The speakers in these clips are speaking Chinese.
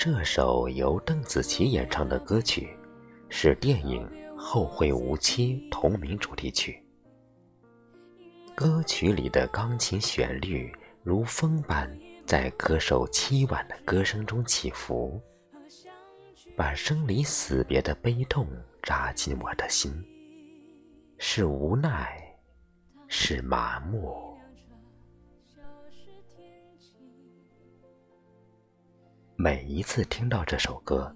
这首由邓紫棋演唱的歌曲，是电影《后会无期》同名主题曲。歌曲里的钢琴旋律如风般在歌手凄婉的歌声中起伏，把生离死别的悲痛扎进我的心，是无奈，是麻木。每一次听到这首歌，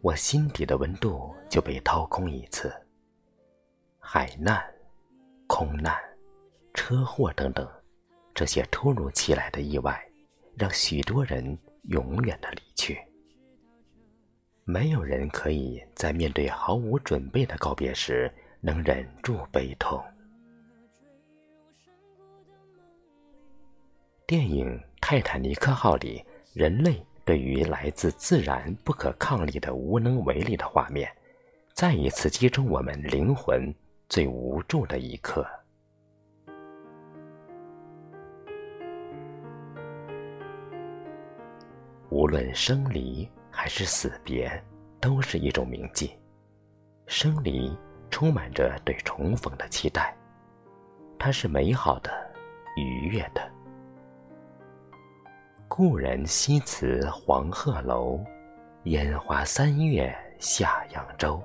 我心底的温度就被掏空一次。海难、空难、车祸等等，这些突如其来的意外，让许多人永远的离去。没有人可以在面对毫无准备的告别时，能忍住悲痛。电影《泰坦尼克号》里，人类。对于来自自然不可抗力的无能为力的画面，再一次击中我们灵魂最无助的一刻。无论生离还是死别，都是一种铭记。生离充满着对重逢的期待，它是美好的、愉悦的。故人西辞黄鹤楼，烟花三月下扬州。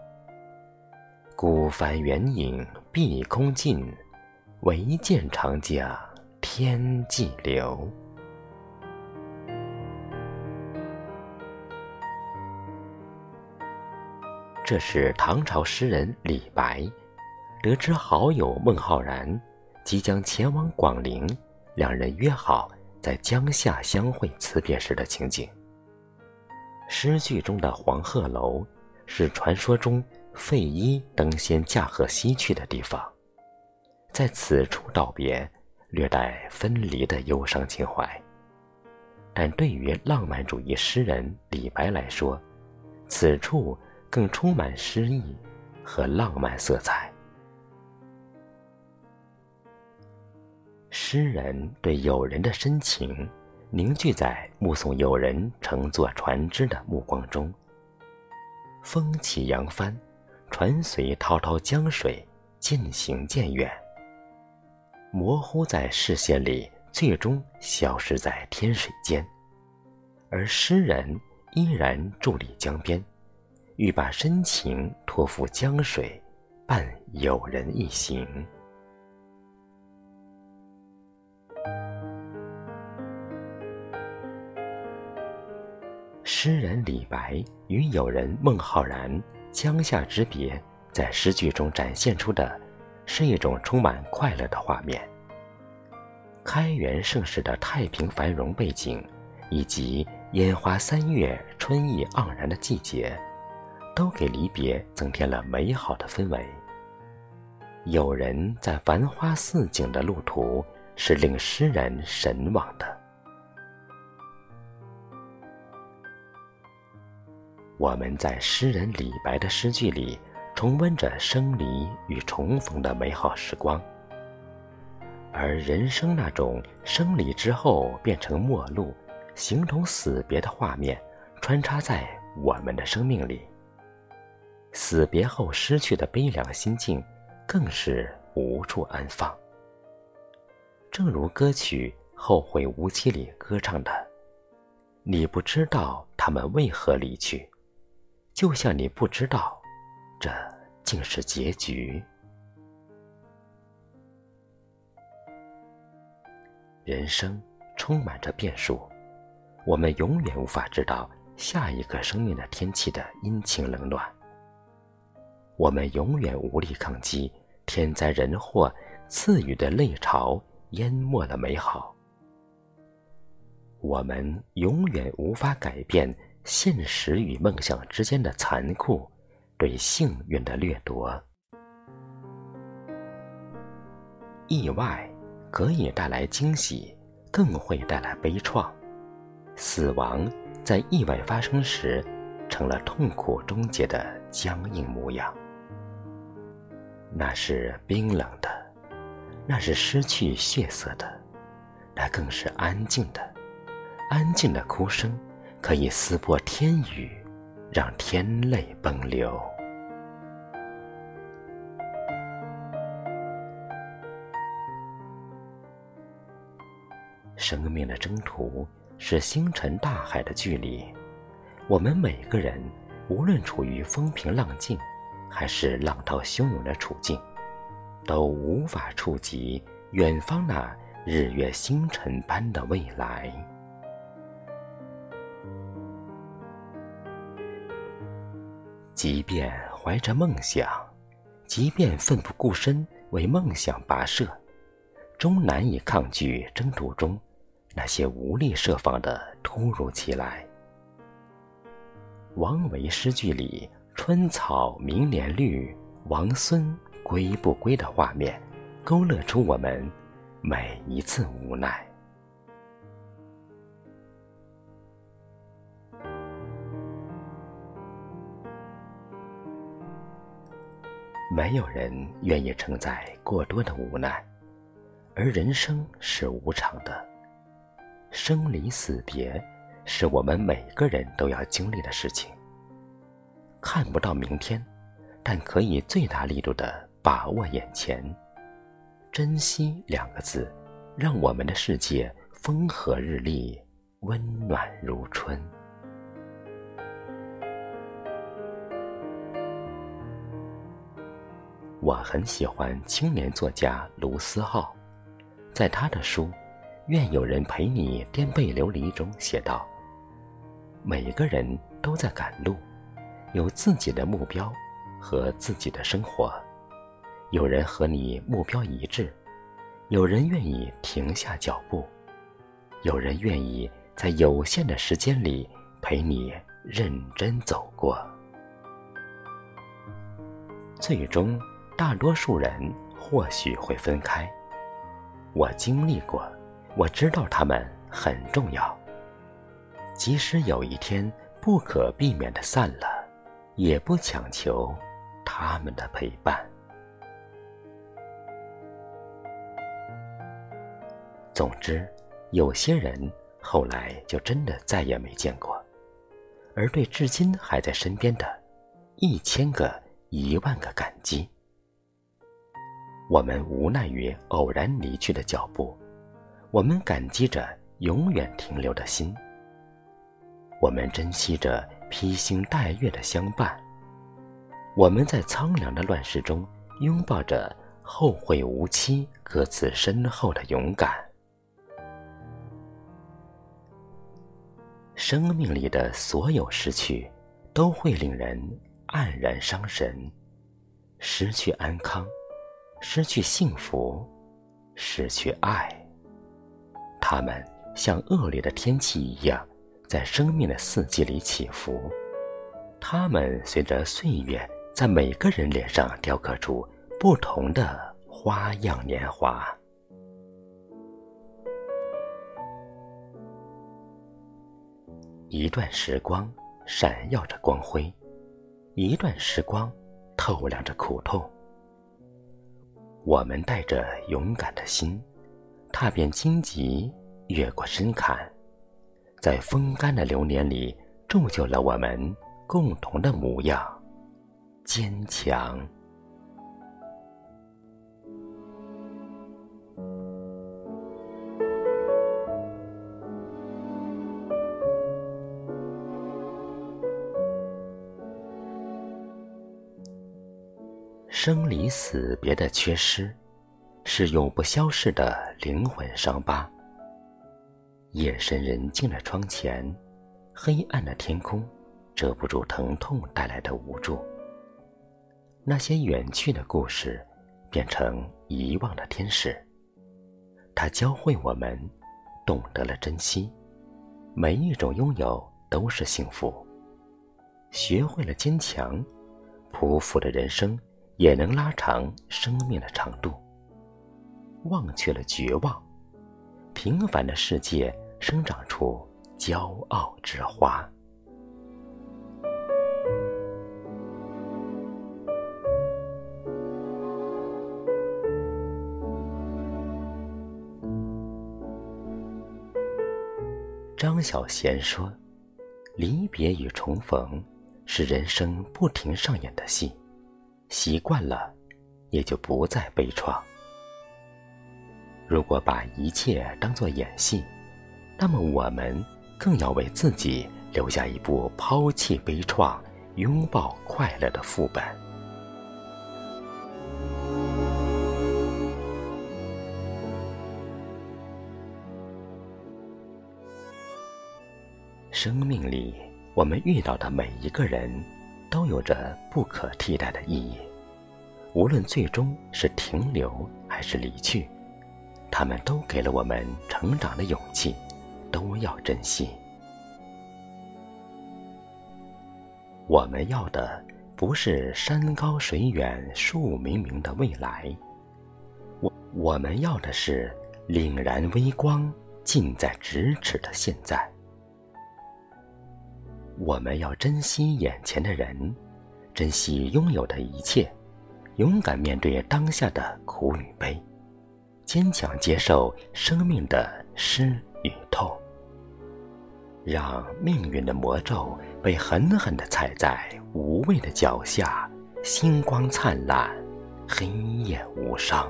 孤帆远影碧空尽，唯见长江天际流。这是唐朝诗人李白，得知好友孟浩然即将前往广陵，两人约好。在江夏相会辞别时的情景。诗句中的黄鹤楼，是传说中费祎登仙驾鹤西去的地方，在此处道别，略带分离的忧伤情怀。但对于浪漫主义诗人李白来说，此处更充满诗意和浪漫色彩。诗人对友人的深情，凝聚在目送友人乘坐船只的目光中。风起扬帆，船随滔滔江水渐行渐远，模糊在视线里，最终消失在天水间。而诗人依然伫立江边，欲把深情托付江水，伴友人一行。诗人李白与友人孟浩然江夏之别，在诗句中展现出的，是一种充满快乐的画面。开元盛世的太平繁荣背景，以及烟花三月、春意盎然的季节，都给离别增添了美好的氛围。友人在繁花似锦的路途，是令诗人神往的。我们在诗人李白的诗句里，重温着生离与重逢的美好时光，而人生那种生离之后变成陌路、形同死别的画面，穿插在我们的生命里。死别后失去的悲凉心境，更是无处安放。正如歌曲《后会无期》里歌唱的：“你不知道他们为何离去，就像你不知道，这竟是结局。人生充满着变数，我们永远无法知道下一个生命的天气的阴晴冷暖。我们永远无力抗击天灾人祸赐予的泪潮，淹没了美好。我们永远无法改变现实与梦想之间的残酷，对幸运的掠夺。意外可以带来惊喜，更会带来悲怆。死亡在意外发生时，成了痛苦终结的僵硬模样。那是冰冷的，那是失去血色的，那更是安静的。安静的哭声，可以撕破天宇，让天泪奔流。生命的征途是星辰大海的距离，我们每个人，无论处于风平浪静，还是浪涛汹涌的处境，都无法触及远方那日月星辰般的未来。即便怀着梦想，即便奋不顾身为梦想跋涉，终难以抗拒征途中那些无力设防的突如其来。王维诗句里“春草明年绿，王孙归不归”的画面，勾勒出我们每一次无奈。没有人愿意承载过多的无奈，而人生是无常的，生离死别是我们每个人都要经历的事情。看不到明天，但可以最大力度的把握眼前。珍惜两个字，让我们的世界风和日丽，温暖如春。我很喜欢青年作家卢思浩，在他的书《愿有人陪你颠沛流离》中写道：“每个人都在赶路，有自己的目标和自己的生活。有人和你目标一致，有人愿意停下脚步，有人愿意在有限的时间里陪你认真走过。最终。”大多数人或许会分开，我经历过，我知道他们很重要。即使有一天不可避免的散了，也不强求他们的陪伴。总之，有些人后来就真的再也没见过，而对至今还在身边的，一千个、一万个感激。我们无奈于偶然离去的脚步，我们感激着永远停留的心，我们珍惜着披星戴月的相伴，我们在苍凉的乱世中拥抱着后会无期、各自身后的勇敢。生命里的所有失去，都会令人黯然伤神，失去安康。失去幸福，失去爱，他们像恶劣的天气一样，在生命的四季里起伏。他们随着岁月，在每个人脸上雕刻出不同的花样年华。一段时光闪耀着光辉，一段时光透亮着苦痛。我们带着勇敢的心，踏遍荆棘，越过深坎，在风干的流年里，铸就了我们共同的模样——坚强。生离死别的缺失，是永不消逝的灵魂伤疤。夜深人静的窗前，黑暗的天空，遮不住疼痛带来的无助。那些远去的故事，变成遗忘的天使。它教会我们，懂得了珍惜，每一种拥有都是幸福。学会了坚强，匍匐的人生也能拉长生命的长度。忘却了绝望，平凡的世界生长出骄傲之花。张小娴说：“离别与重逢，是人生不停上演的戏，习惯了，也就不再悲怆。如果把一切当作演戏，那么我们更要为自己留下一部抛弃悲怆、拥抱快乐的副本。”生命里，我们遇到的每一个人，都有着不可替代的意义。无论最终是停留还是离去，他们都给了我们成长的勇气，都要珍惜。我们要的不是山高水远、树明明的未来，我我们要的是凛然微光、近在咫尺的现在。我们要珍惜眼前的人，珍惜拥有的一切，勇敢面对当下的苦与悲，坚强接受生命的失与痛。让命运的魔咒被狠狠地踩在无畏的脚下，星光灿烂，黑夜无伤。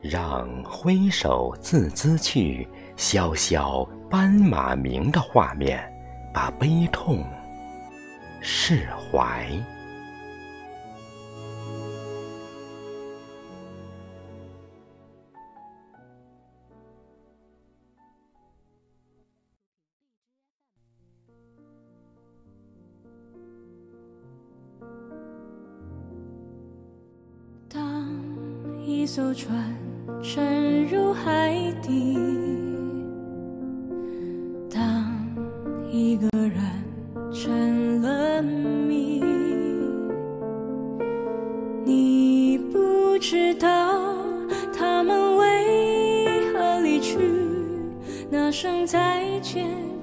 让挥手自兹去，潇潇斑马鸣的画面。把悲痛释怀。当一艘船沉入海底。